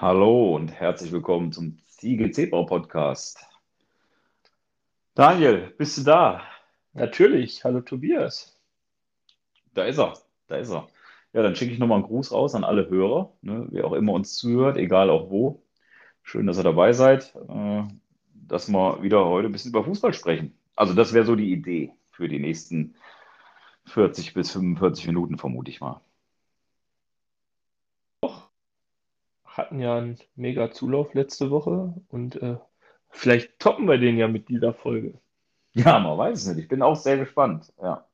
Hallo und herzlich willkommen zum Ziegel Zebra Podcast. Daniel, bist du da? Natürlich. Hallo Tobias. Da ist er, da ist er. Ja, dann schicke ich nochmal einen Gruß raus an alle Hörer, ne, wer auch immer uns zuhört, egal auch wo. Schön, dass ihr dabei seid, äh, dass wir wieder heute ein bisschen über Fußball sprechen. Also das wäre so die Idee für die nächsten 40 bis 45 Minuten, vermute ich mal. Hatten ja einen mega Zulauf letzte Woche und äh, vielleicht toppen wir den ja mit dieser Folge. Ja, man weiß es nicht. Ich bin auch sehr gespannt. Ja.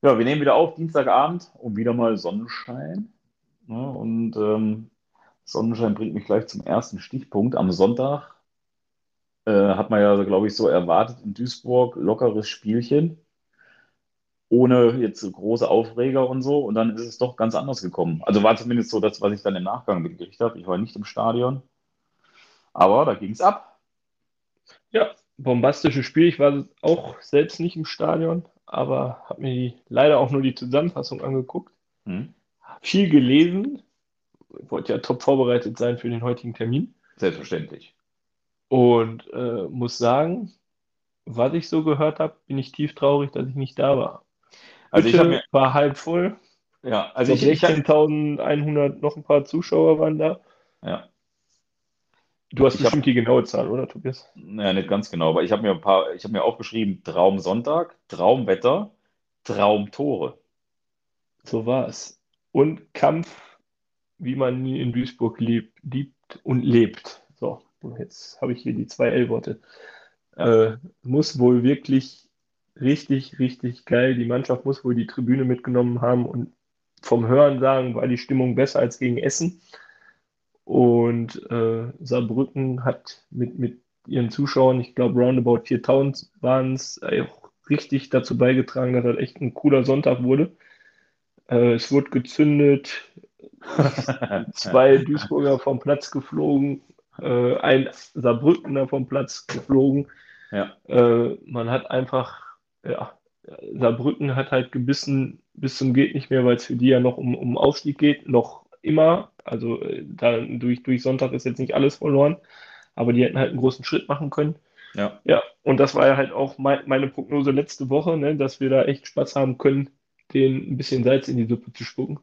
Ja, wir nehmen wieder auf, Dienstagabend und wieder mal Sonnenschein. Ja, und ähm, Sonnenschein bringt mich gleich zum ersten Stichpunkt. Am Sonntag äh, hat man ja, glaube ich, so erwartet in Duisburg lockeres Spielchen, ohne jetzt so große Aufreger und so. Und dann ist es doch ganz anders gekommen. Also war zumindest so das, was ich dann im Nachgang mitgekriegt habe. Ich war nicht im Stadion, aber da ging es ab. Ja, bombastisches Spiel. Ich war auch selbst nicht im Stadion, aber habe mir die, leider auch nur die Zusammenfassung angeguckt. Hm. Viel gelesen. Ich wollte ja top vorbereitet sein für den heutigen Termin. Selbstverständlich. Und äh, muss sagen, was ich so gehört habe, bin ich tief traurig, dass ich nicht da war. Also Bitte ich mir, war halb voll. Ja, also ich, 16.100, noch ein paar Zuschauer waren da. Ja. Du hast ich bestimmt hab, die genaue Zahl, oder Tobias? Naja, nicht ganz genau, aber ich habe mir ein paar, ich habe mir aufgeschrieben, Traumsonntag, Traumwetter, Traumtore. So war es. Und Kampf, wie man in Duisburg liebt, liebt und lebt. So, jetzt habe ich hier die zwei L-Worte. Ja. Äh, muss wohl wirklich richtig, richtig geil. Die Mannschaft muss wohl die Tribüne mitgenommen haben und vom Hören sagen, war die Stimmung besser als gegen Essen. Und äh, Saarbrücken hat mit, mit ihren Zuschauern, ich glaube roundabout 4000 waren es, auch richtig dazu beigetragen, dass das echt ein cooler Sonntag wurde. Äh, es wurde gezündet, zwei Duisburger vom Platz geflogen, äh, ein Saarbrückener vom Platz geflogen. Ja. Äh, man hat einfach, ja, Saarbrücken hat halt gebissen bis zum geht nicht mehr, weil es für die ja noch um, um Aufstieg geht, noch immer. Also äh, da, durch, durch Sonntag ist jetzt nicht alles verloren, aber die hätten halt einen großen Schritt machen können. Ja. Ja, und das war ja halt auch mein, meine Prognose letzte Woche, ne, dass wir da echt Spaß haben können, den ein bisschen Salz in die Suppe zu spucken.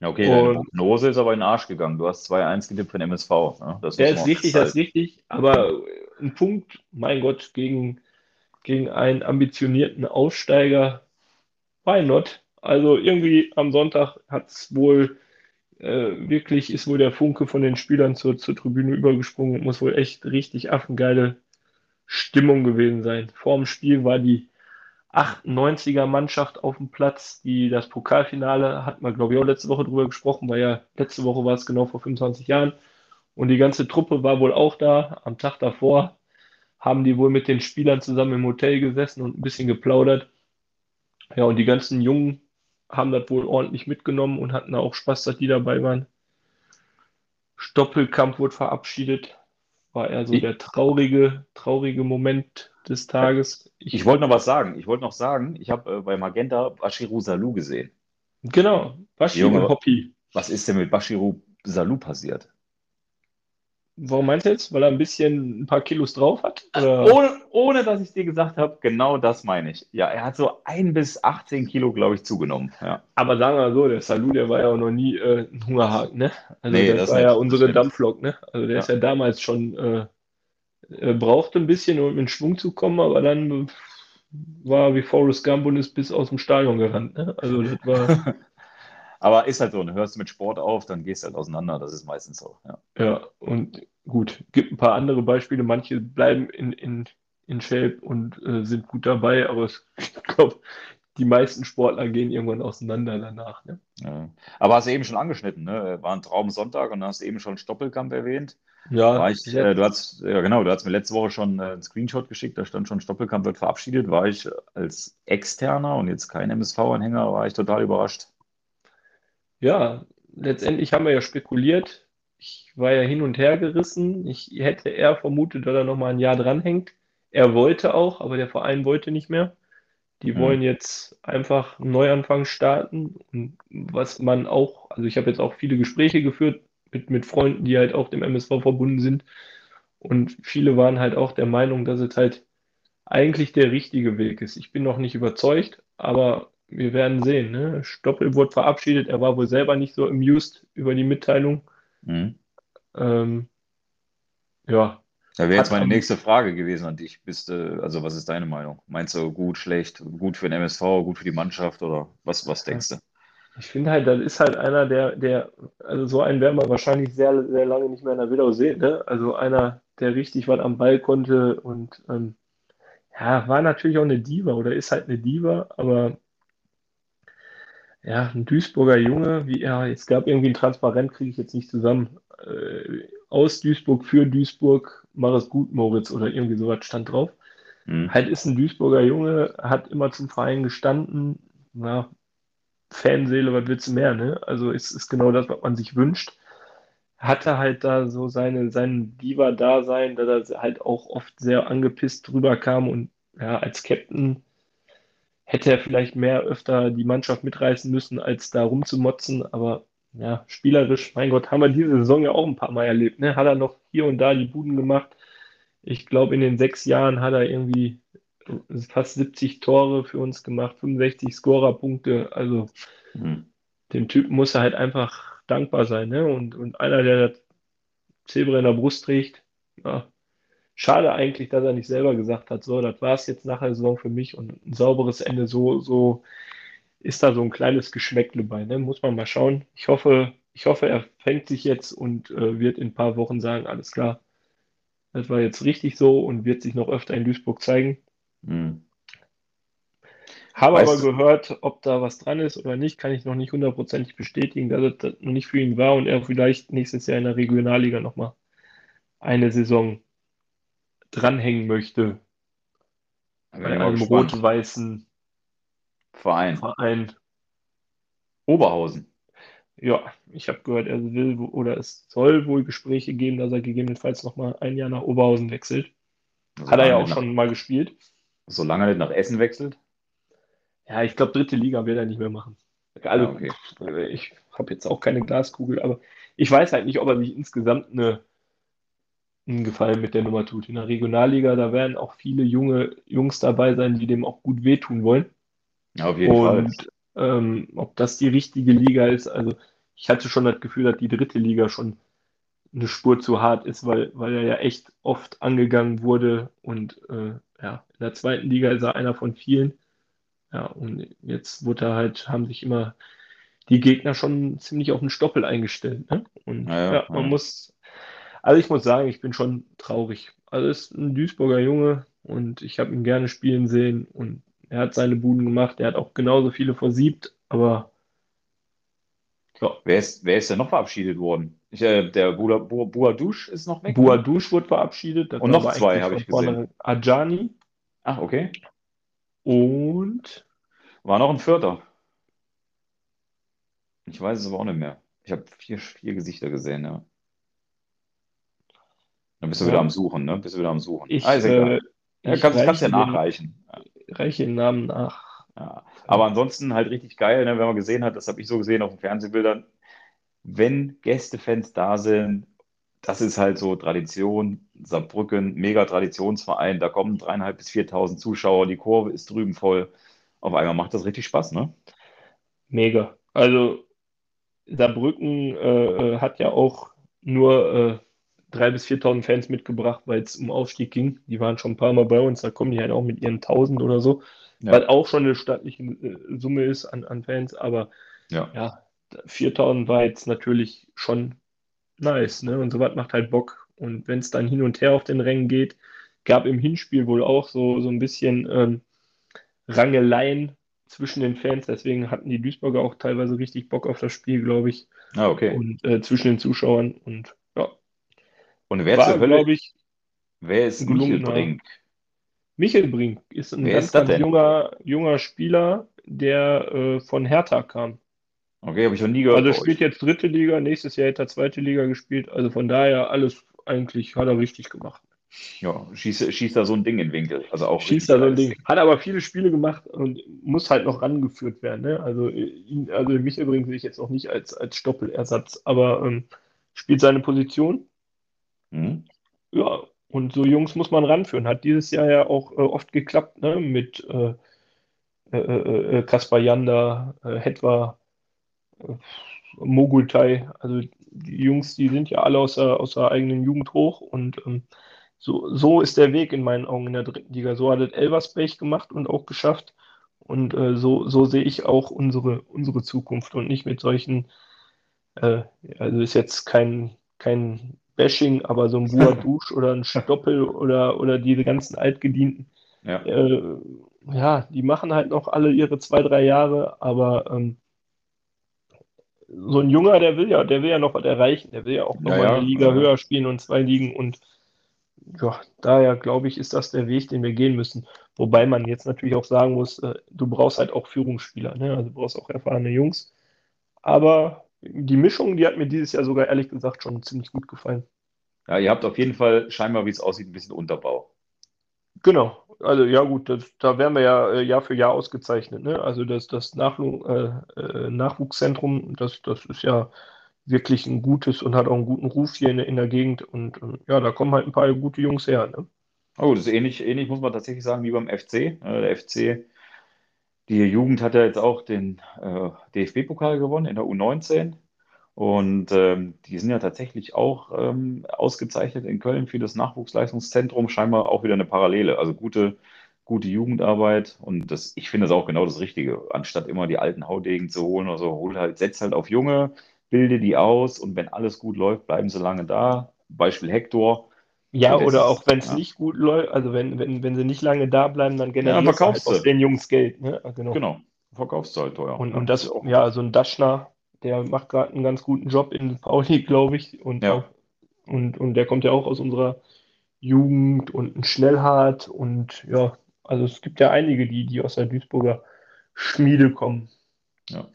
Ja, okay, deine Prognose ist aber in den Arsch gegangen. Du hast 2-1 getippt von MSV. Ne? Das ja, ist richtig, das ist richtig. Aber ein Punkt, mein Gott, gegen, gegen einen ambitionierten Aufsteiger, why not? Also irgendwie am Sonntag hat es wohl äh, wirklich ist wohl der Funke von den Spielern zur, zur Tribüne übergesprungen. Muss wohl echt richtig affengeile Stimmung gewesen sein. Vor dem Spiel war die 98er Mannschaft auf dem Platz, die das Pokalfinale, hat man glaube ich auch letzte Woche drüber gesprochen, weil ja letzte Woche war es genau vor 25 Jahren. Und die ganze Truppe war wohl auch da. Am Tag davor haben die wohl mit den Spielern zusammen im Hotel gesessen und ein bisschen geplaudert. Ja, und die ganzen jungen haben das wohl ordentlich mitgenommen und hatten auch Spaß, dass die dabei waren. Stoppelkamp wurde verabschiedet. War eher so ich, der traurige, traurige Moment des Tages. Ich, ich wollte noch was sagen. Ich wollte noch sagen, ich habe äh, bei Magenta Bashiru Salou gesehen. Genau, Bashiru Hoppy. Was ist denn mit Bashiru Salou passiert? Warum meinst du jetzt? Weil er ein bisschen ein paar Kilos drauf hat? Ohne, ohne, dass ich dir gesagt habe, genau das meine ich. Ja, er hat so ein bis 18 Kilo, glaube ich, zugenommen. Ja. Aber sagen wir mal so, der Salou, der war ja auch noch nie äh, ein Hungerhaken, ne? Also nee, das, das war nicht. ja unsere Dampflok, ne? Also der ja. ist ja damals schon, äh, äh, brauchte ein bisschen, um in Schwung zu kommen, aber dann war wie Forrest Gump und ist bis aus dem Stadion gerannt, ne? Also das war... Aber ist halt so, ne? hörst du mit Sport auf, dann gehst du halt auseinander. Das ist meistens so. Ja, ja und gut, gibt ein paar andere Beispiele. Manche bleiben in, in, in Shape und äh, sind gut dabei, aber ich glaube, die meisten Sportler gehen irgendwann auseinander danach. Ne? Ja. Aber hast du eben schon angeschnitten, ne? War ein Traumsonntag und hast eben schon Stoppelkamp erwähnt. Ja, ich, äh, du hast, ja genau, du hast mir letzte Woche schon äh, einen Screenshot geschickt, da stand schon Stoppelkamp wird verabschiedet. War ich als Externer und jetzt kein MSV-Anhänger, war ich total überrascht ja, letztendlich haben wir ja spekuliert. Ich war ja hin und her gerissen. Ich hätte eher vermutet, dass er noch mal ein Jahr dranhängt. Er wollte auch, aber der Verein wollte nicht mehr. Die mhm. wollen jetzt einfach einen Neuanfang starten. Und was man auch, also ich habe jetzt auch viele Gespräche geführt, mit, mit Freunden, die halt auch dem MSV verbunden sind. Und viele waren halt auch der Meinung, dass es halt eigentlich der richtige Weg ist. Ich bin noch nicht überzeugt, aber wir werden sehen. Ne? Stoppel wurde verabschiedet, er war wohl selber nicht so amused über die Mitteilung. Mhm. Ähm, ja. Da wäre jetzt meine nächste Frage gewesen an dich. Bist du, also was ist deine Meinung? Meinst du gut, schlecht, gut für den MSV, gut für die Mannschaft oder was, was denkst du? Ich finde halt, das ist halt einer, der, der, also so einen werden wir wahrscheinlich sehr, sehr lange nicht mehr in der Widau sehen. Ne? Also einer, der richtig was am Ball konnte und ähm, ja, war natürlich auch eine Diva oder ist halt eine Diva, aber ja, ein Duisburger Junge, wie er, es gab irgendwie ein Transparent, kriege ich jetzt nicht zusammen, äh, aus Duisburg für Duisburg, mach es gut, Moritz, oder irgendwie sowas stand drauf. Mhm. Halt ist ein Duisburger Junge, hat immer zum Verein gestanden, na, Fanseele, was willst du mehr, ne? Also es ist genau das, was man sich wünscht. Hatte halt da so seine, sein Diva-Dasein, da er halt auch oft sehr angepisst drüber kam und ja, als Captain hätte er vielleicht mehr öfter die Mannschaft mitreißen müssen, als da rumzumotzen, aber ja, spielerisch, mein Gott, haben wir diese Saison ja auch ein paar Mal erlebt. Ne? Hat er noch hier und da die Buden gemacht. Ich glaube, in den sechs Jahren hat er irgendwie fast 70 Tore für uns gemacht, 65 Scorerpunkte. Also mhm. dem Typen muss er halt einfach dankbar sein. Ne? Und, und einer, der das Zebra in der Brust trägt, ja, schade eigentlich, dass er nicht selber gesagt hat, so, das war es jetzt nach der Saison für mich und ein sauberes Ende, so, so ist da so ein kleines Geschmäckle bei. Ne? Muss man mal schauen. Ich hoffe, ich hoffe, er fängt sich jetzt und äh, wird in ein paar Wochen sagen, alles klar, das war jetzt richtig so und wird sich noch öfter in Duisburg zeigen. Hm. Habe weißt aber gehört, ob da was dran ist oder nicht, kann ich noch nicht hundertprozentig bestätigen, dass das noch nicht für ihn war und er vielleicht nächstes Jahr in der Regionalliga nochmal eine Saison dranhängen möchte. Bei einem rot-weißen Verein. Verein. Oberhausen. Ja, ich habe gehört, er will oder es soll wohl Gespräche geben, dass er gegebenenfalls nochmal ein Jahr nach Oberhausen wechselt. Also Hat er ja auch nach, schon mal gespielt. Solange er nicht nach Essen wechselt? Ja, ich glaube, dritte Liga wird er nicht mehr machen. Also, ja, okay. ich habe jetzt auch keine Glaskugel, aber ich weiß halt nicht, ob er sich insgesamt eine, einen Gefallen mit der Nummer tut. In der Regionalliga, da werden auch viele junge Jungs dabei sein, die dem auch gut wehtun wollen. Ja, auf jeden Und Fall. Ähm, ob das die richtige Liga ist, also ich hatte schon das Gefühl, dass die dritte Liga schon eine Spur zu hart ist, weil, weil er ja echt oft angegangen wurde und äh, ja, in der zweiten Liga ist er einer von vielen. Ja, und jetzt wurde er halt, haben sich immer die Gegner schon ziemlich auf den Stoppel eingestellt. Ne? Und ja, ja, man ja. muss, also ich muss sagen, ich bin schon traurig. Also ist ein Duisburger Junge und ich habe ihn gerne spielen sehen und er hat seine Buden gemacht, er hat auch genauso viele versiebt, aber ja. Wer ist, wer ist denn noch verabschiedet worden? Ich, äh, der Buadouche ist noch weg. Buadouche wurde verabschiedet. Und noch zwei habe ich gesehen. Ajani. Ach, okay. Und war noch ein Vierter. Ich weiß es aber auch nicht mehr. Ich habe vier, vier Gesichter gesehen, ja. Dann bist du wieder am Suchen, ne? Bist du wieder am Suchen. Ich, ah, äh, ja, kannst, kannst ja nachreichen. Den, reiche den Namen nach. Ja. Aber ansonsten halt richtig geil, ne? wenn man gesehen hat, das habe ich so gesehen auf den Fernsehbildern, wenn Gästefans da sind, das ist halt so Tradition. Saarbrücken, mega Traditionsverein, da kommen dreieinhalb bis 4.000 Zuschauer, die Kurve ist drüben voll. Auf einmal macht das richtig Spaß, ne? Mega. Also Saarbrücken äh, äh hat ja auch nur äh, 3.000 bis 4.000 Fans mitgebracht, weil es um Aufstieg ging. Die waren schon ein paar Mal bei uns, da kommen die halt auch mit ihren 1.000 oder so, ja. was auch schon eine stattliche äh, Summe ist an, an Fans, aber ja, ja 4.000 war jetzt natürlich schon nice, ne? Und sowas macht halt Bock. Und wenn es dann hin und her auf den Rängen geht, gab im Hinspiel wohl auch so, so ein bisschen ähm, Rangeleien zwischen den Fans. Deswegen hatten die Duisburger auch teilweise richtig Bock auf das Spiel, glaube ich. Ah, okay. Und äh, zwischen den Zuschauern und. Und wer war, glaube ich, wer ist Michel Brink? Michel Brink ist ein wer ganz, ist ganz junger, junger Spieler, der äh, von Hertha kam. Okay, habe ich noch nie gehört. Also spielt jetzt dritte Liga, nächstes Jahr hätte er zweite Liga gespielt. Also von daher alles eigentlich hat er richtig gemacht. Ja, schießt, schießt da so ein Ding in den Winkel. Also auch schießt da so ein Ding. Hat aber viele Spiele gemacht und muss halt noch rangeführt werden. Ne? Also, ihn, also mich übrigens sehe ich jetzt auch nicht als, als Stoppelersatz, aber ähm, spielt seine Position. Mhm. Ja, und so Jungs muss man ranführen. Hat dieses Jahr ja auch äh, oft geklappt, ne? Mit äh, äh, äh, äh Kaspar Janda, äh, Hetwa, äh, Mogultai. Also die Jungs, die sind ja alle aus der, aus der eigenen Jugend hoch und ähm, so, so ist der Weg in meinen Augen in der dritten Liga. So hat es Elversberg gemacht und auch geschafft. Und äh, so, so sehe ich auch unsere, unsere Zukunft und nicht mit solchen, äh, also ist jetzt kein, kein Bashing, aber so ein Buadusch oder ein Stoppel oder, oder diese ganzen Altgedienten, ja. Äh, ja, die machen halt noch alle ihre zwei, drei Jahre, aber ähm, so ein Junger, der will ja, der will ja noch was erreichen, der will ja auch noch ja, mal eine Liga ja. höher spielen und zwei Ligen und ja, daher glaube ich, ist das der Weg, den wir gehen müssen. Wobei man jetzt natürlich auch sagen muss, äh, du brauchst halt auch Führungsspieler, ne? also du brauchst auch erfahrene Jungs. Aber die Mischung, die hat mir dieses Jahr sogar ehrlich gesagt schon ziemlich gut gefallen. Ja, ihr habt auf jeden Fall scheinbar, wie es aussieht, ein bisschen Unterbau. Genau, also ja gut, das, da werden wir ja äh, Jahr für Jahr ausgezeichnet. Ne? Also das, das Nachlu äh, äh, Nachwuchszentrum, das, das ist ja wirklich ein gutes und hat auch einen guten Ruf hier in, in der Gegend. Und äh, ja, da kommen halt ein paar gute Jungs her. Ne? Oh, das ist ähnlich, ähnlich, muss man tatsächlich sagen, wie beim FC. Äh, der FC, die Jugend hat ja jetzt auch den äh, DFB-Pokal gewonnen in der U19. Und ähm, die sind ja tatsächlich auch ähm, ausgezeichnet in Köln für das Nachwuchsleistungszentrum. Scheinbar auch wieder eine Parallele. Also gute, gute Jugendarbeit. Und das, ich finde das auch genau das Richtige. Anstatt immer die alten Haudegen zu holen oder so, hol halt, setz halt auf Junge, bilde die aus und wenn alles gut läuft, bleiben sie lange da. Beispiel Hector. Ja, oder auch wenn es ja. nicht gut läuft, also wenn, wenn, wenn sie nicht lange da bleiben, dann generieren ja, halt aus den Jungs Geld. Ne? Genau. genau, verkaufst du halt teuer. Und, und das, ja, so ein Daschner, der macht gerade einen ganz guten Job in Pauli, glaube ich. Und, ja. und, und der kommt ja auch aus unserer Jugend und ein Schnellhart und ja, also es gibt ja einige, die, die aus der Duisburger Schmiede kommen. Ja.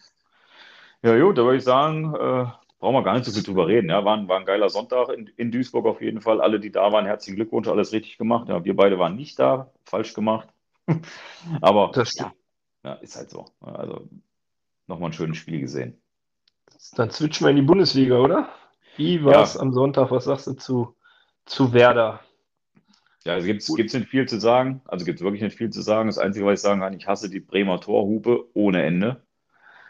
Ja, gut, da würde ich sagen, äh, brauchen wir gar nicht so viel drüber reden. Ja, war, ein, war ein geiler Sonntag in, in Duisburg auf jeden Fall. Alle, die da waren, herzlichen Glückwunsch, alles richtig gemacht. Ja, wir beide waren nicht da, falsch gemacht. Aber das ja, ja, ist halt so. Also nochmal ein schönes Spiel gesehen. Dann switchen wir in die Bundesliga, oder? Wie war es ja. am Sonntag? Was sagst du zu, zu Werder? Ja, es gibt gibt's nicht viel zu sagen. Also gibt es wirklich nicht viel zu sagen. Das Einzige, was ich sagen kann, ich hasse die Bremer Torhupe ohne Ende.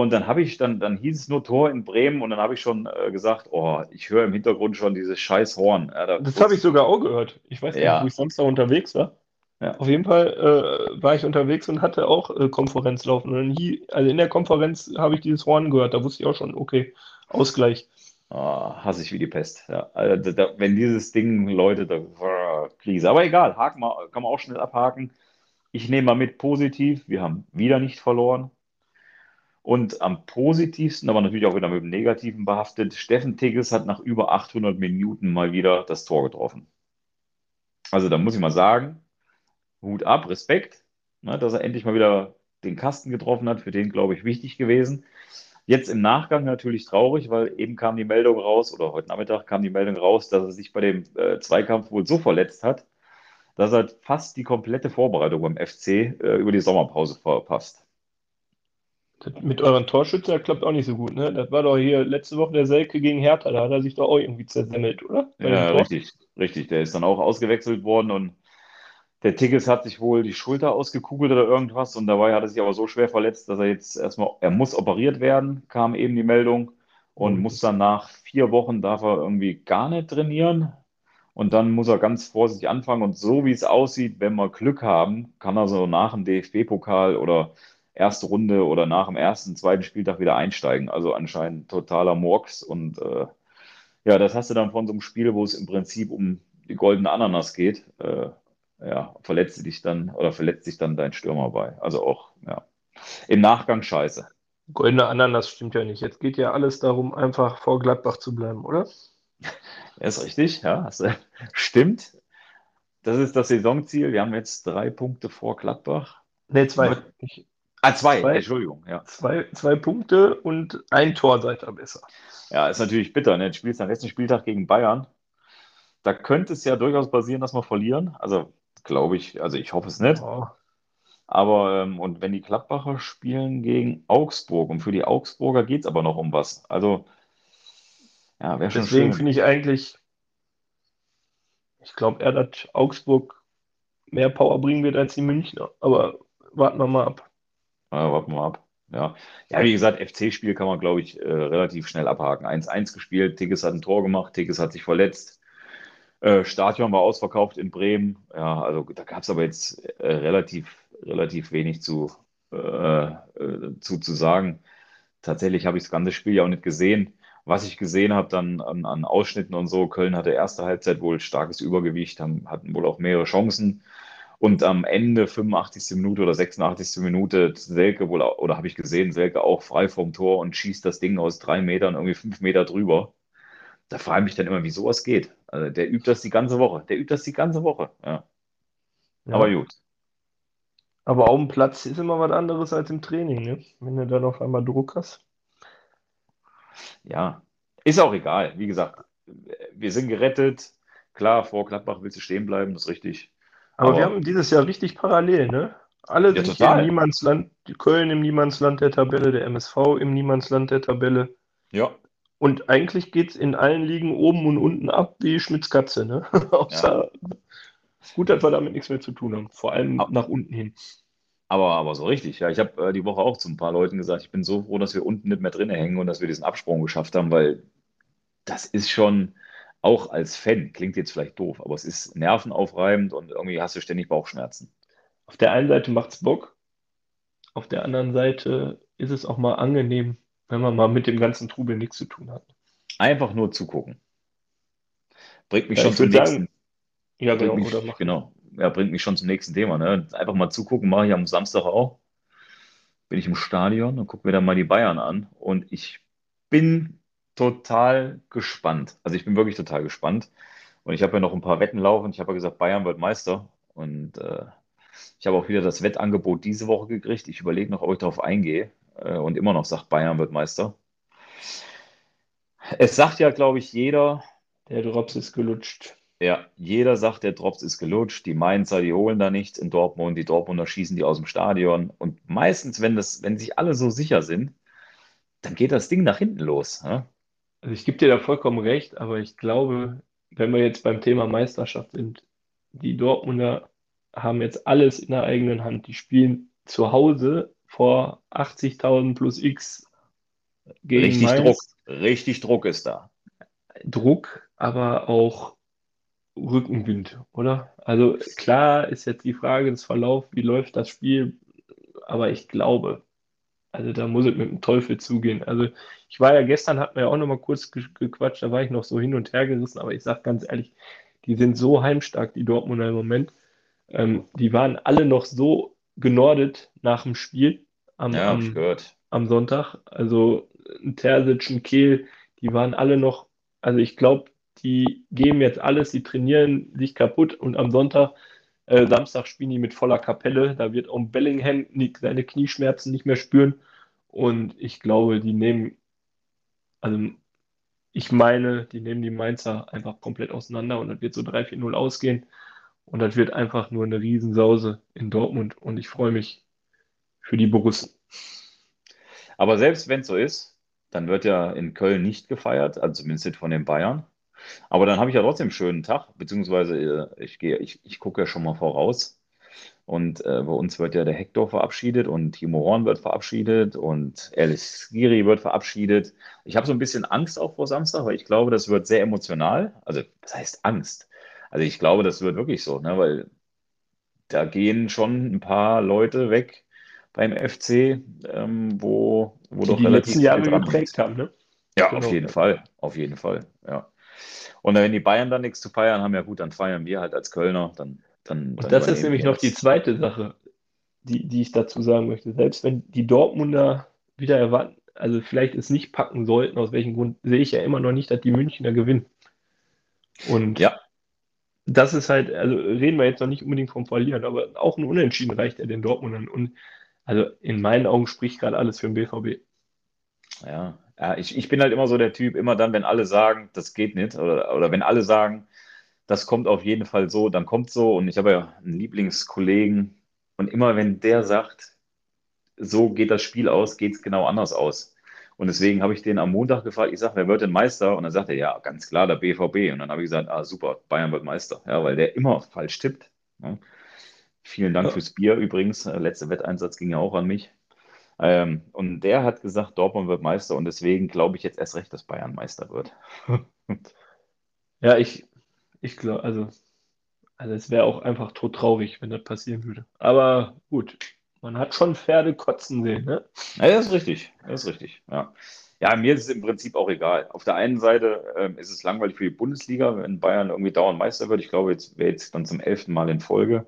und dann, habe ich, dann, dann hieß es nur Tor in Bremen und dann habe ich schon äh, gesagt, oh, ich höre im Hintergrund schon dieses scheiß Horn. Ja, da das habe ich sogar auch gehört. Ich weiß nicht, ja. wo ich sonst da unterwegs war. Ja. Auf jeden Fall äh, war ich unterwegs und hatte auch äh, Konferenz laufen. Und hier, also in der Konferenz habe ich dieses Horn gehört. Da wusste ich auch schon, okay, Ausgleich. Oh, hasse ich wie die Pest. Ja, also da, wenn dieses Ding läutet, da Krise. Aber egal, haken mal, kann man auch schnell abhaken. Ich nehme mal mit positiv. Wir haben wieder nicht verloren. Und am positivsten, aber natürlich auch wieder mit dem Negativen behaftet, Steffen Tigges hat nach über 800 Minuten mal wieder das Tor getroffen. Also da muss ich mal sagen, Hut ab, Respekt, ne, dass er endlich mal wieder den Kasten getroffen hat, für den, glaube ich, wichtig gewesen. Jetzt im Nachgang natürlich traurig, weil eben kam die Meldung raus, oder heute Nachmittag kam die Meldung raus, dass er sich bei dem äh, Zweikampf wohl so verletzt hat, dass er fast die komplette Vorbereitung beim FC äh, über die Sommerpause verpasst. Mit euren Torschützen, das klappt auch nicht so gut, ne? Das war doch hier letzte Woche der Selke gegen Hertha, da hat er sich doch auch irgendwie zersemmelt, oder? Bei ja, richtig, richtig. Der ist dann auch ausgewechselt worden und der Tigges hat sich wohl die Schulter ausgekugelt oder irgendwas und dabei hat er sich aber so schwer verletzt, dass er jetzt erstmal, er muss operiert werden, kam eben die Meldung und mhm. muss dann nach vier Wochen darf er irgendwie gar nicht trainieren und dann muss er ganz vorsichtig anfangen und so wie es aussieht, wenn wir Glück haben, kann er so nach dem DFB-Pokal oder erste Runde oder nach dem ersten, zweiten Spieltag wieder einsteigen. Also anscheinend totaler Murks und äh, ja, das hast du dann von so einem Spiel, wo es im Prinzip um die goldene Ananas geht. Äh, ja, verletzt dich dann oder verletzt sich dann dein Stürmer bei. Also auch, ja. Im Nachgang scheiße. Goldene Ananas stimmt ja nicht. Jetzt geht ja alles darum, einfach vor Gladbach zu bleiben, oder? Ja, ist richtig, ja. Stimmt. Das ist das Saisonziel. Wir haben jetzt drei Punkte vor Gladbach. Ne, zwei. Ich, ah, zwei. zwei. Entschuldigung. Ja. Zwei, zwei Punkte und ein Tor seid ihr besser. Ja, ist natürlich bitter. Ne? Du spielst am letzten Spieltag gegen Bayern. Da könnte es ja durchaus passieren, dass wir verlieren. Also glaube ich, also ich hoffe es nicht. Oh. Aber, ähm, und wenn die Gladbacher spielen gegen Augsburg und für die Augsburger geht es aber noch um was. Also, ja, wäre schon Deswegen finde ich eigentlich, ich glaube, er hat Augsburg mehr Power bringen wird als die Münchner. Aber warten wir mal ab. Ja, warten wir ab. Ja, ja wie gesagt, FC-Spiel kann man, glaube ich, äh, relativ schnell abhaken. 1-1 gespielt, Tigges hat ein Tor gemacht, Tigges hat sich verletzt. Äh, Stadion war ausverkauft in Bremen. Ja, also da gab es aber jetzt äh, relativ, relativ wenig zu, äh, äh, zu, zu sagen. Tatsächlich habe ich das ganze Spiel ja auch nicht gesehen. Was ich gesehen habe dann an, an Ausschnitten und so, Köln hatte erste Halbzeit wohl starkes Übergewicht, haben, hatten wohl auch mehrere Chancen. Und am Ende, 85. Minute oder 86. Minute, Selke wohl, oder habe ich gesehen, Selke auch frei vom Tor und schießt das Ding aus drei Metern irgendwie fünf Meter drüber da frage ich mich dann immer, wie sowas geht. Also der übt das die ganze Woche. Der übt das die ganze Woche. Ja. Ja. Aber gut. Aber auf dem Platz ist immer was anderes als im Training, ne? wenn du dann auf einmal Druck hast. Ja, ist auch egal. Wie gesagt, wir sind gerettet. Klar, vor Gladbach willst du stehen bleiben, das ist richtig. Aber, Aber wir haben dieses Jahr richtig parallel, ne? Alle ja, sind hier im Niemandsland, Köln im Niemandsland der Tabelle, der MSV im Niemandsland der Tabelle. Ja. Und eigentlich geht es in allen Ligen oben und unten ab wie Schmitz Katze. Ne? Außer, ja. Gut, dass wir damit nichts mehr zu tun haben, vor allem aber, nach unten hin. Aber, aber so richtig, ja. Ich habe äh, die Woche auch zu ein paar Leuten gesagt, ich bin so froh, dass wir unten nicht mehr drin hängen und dass wir diesen Absprung geschafft haben, weil das ist schon, auch als Fan, klingt jetzt vielleicht doof, aber es ist nervenaufreibend und irgendwie hast du ständig Bauchschmerzen. Auf der einen Seite macht es Bock, auf der anderen Seite ist es auch mal angenehm, wenn man mal mit dem ganzen Trubel nichts zu tun hat. Einfach nur zugucken. Bringt mich ja, schon zum nächsten. Sagen, ja, genau. Mich, oder genau. Ja, bringt mich schon zum nächsten Thema. Ne? Einfach mal zugucken, mache ich am Samstag auch. Bin ich im Stadion und gucke mir dann mal die Bayern an. Und ich bin total gespannt. Also ich bin wirklich total gespannt. Und ich habe ja noch ein paar Wetten laufen. Ich habe ja gesagt, Bayern wird Meister. Und äh, ich habe auch wieder das Wettangebot diese Woche gekriegt. Ich überlege noch, ob ich darauf eingehe äh, und immer noch sagt, Bayern wird Meister. Es sagt ja, glaube ich, jeder. Der Drops ist gelutscht. Ja, jeder sagt, der Drops ist gelutscht. Die Mainzer, die holen da nichts in Dortmund. Die Dortmunder schießen die aus dem Stadion. Und meistens, wenn, das, wenn sich alle so sicher sind, dann geht das Ding nach hinten los. Ja? Also ich gebe dir da vollkommen recht, aber ich glaube, wenn wir jetzt beim Thema Meisterschaft sind, die Dortmunder haben jetzt alles in der eigenen Hand. Die spielen zu Hause vor 80.000 plus X gegen Richtig Mainz. Druck. Richtig Druck ist da. Druck, aber auch Rückenwind, oder? Also klar ist jetzt die Frage des Verlaufs, wie läuft das Spiel, aber ich glaube, also da muss es mit dem Teufel zugehen. Also ich war ja gestern, hatten wir ja auch noch mal kurz gequatscht, da war ich noch so hin und her gerissen, aber ich sage ganz ehrlich, die sind so heimstark, die Dortmunder im Moment. Ähm, die waren alle noch so genordet nach dem Spiel am, ja, am, am Sonntag. Also Terzic und Kehl, die waren alle noch, also ich glaube, die geben jetzt alles, die trainieren sich kaputt und am Sonntag, äh, Samstag spielen die mit voller Kapelle. Da wird auch Bellingham seine Knieschmerzen nicht mehr spüren. Und ich glaube, die nehmen, also ich meine, die nehmen die Mainzer einfach komplett auseinander und das wird so 3-4-0 ausgehen. Und das wird einfach nur eine Riesensause in Dortmund. Und ich freue mich für die Borussen. Aber selbst wenn es so ist, dann wird ja in Köln nicht gefeiert, also zumindest nicht von den Bayern. Aber dann habe ich ja trotzdem einen schönen Tag, beziehungsweise äh, ich gehe, ich, ich gucke ja schon mal voraus. Und äh, bei uns wird ja der Hector verabschiedet und Timo Horn wird verabschiedet und Alice Giri wird verabschiedet. Ich habe so ein bisschen Angst auch vor Samstag, weil ich glaube, das wird sehr emotional. Also, das heißt Angst. Also ich glaube, das wird wirklich so, ne? weil da gehen schon ein paar Leute weg beim FC, ähm, wo, wo die doch die relativ letzten Jahre geprägt haben. Ne? Ja, genau. auf jeden Fall, auf jeden Fall, ja. Und wenn die Bayern dann nichts zu feiern haben, ja gut, dann feiern wir halt als Kölner. Dann, dann, Und das ist nämlich noch die zweite Sache, die, die ich dazu sagen möchte. Selbst wenn die Dortmunder wieder erwarten, also vielleicht es nicht packen sollten, aus welchem Grund, sehe ich ja immer noch nicht, dass die Münchner gewinnen. Und ja. das ist halt, also reden wir jetzt noch nicht unbedingt vom Verlieren, aber auch ein Unentschieden reicht ja den Dortmundern. Und also in meinen Augen spricht gerade alles für den BVB. Ja, ja ich, ich bin halt immer so der Typ, immer dann, wenn alle sagen, das geht nicht, oder, oder wenn alle sagen, das kommt auf jeden Fall so, dann kommt so. Und ich habe ja einen Lieblingskollegen, und immer wenn der sagt, so geht das Spiel aus, geht es genau anders aus. Und deswegen habe ich den am Montag gefragt, ich sage, wer wird denn Meister? Und dann sagt er, ja, ganz klar, der BVB. Und dann habe ich gesagt, ah, super, Bayern wird Meister. Ja, weil der immer falsch tippt. Ja. Vielen Dank ja. fürs Bier übrigens. Der letzte Wetteinsatz ging ja auch an mich. Ähm, und der hat gesagt, Dortmund wird Meister und deswegen glaube ich jetzt erst recht, dass Bayern Meister wird. ja, ich, ich glaube, also, also es wäre auch einfach tot traurig, wenn das passieren würde. Aber gut, man hat schon Pferde kotzen sehen, ne? Ja, das ist richtig. Das ist richtig, ja. Ja, mir ist es im Prinzip auch egal. Auf der einen Seite ähm, ist es langweilig für die Bundesliga, wenn Bayern irgendwie dauernd Meister wird. Ich glaube, jetzt wäre jetzt dann zum elften Mal in Folge.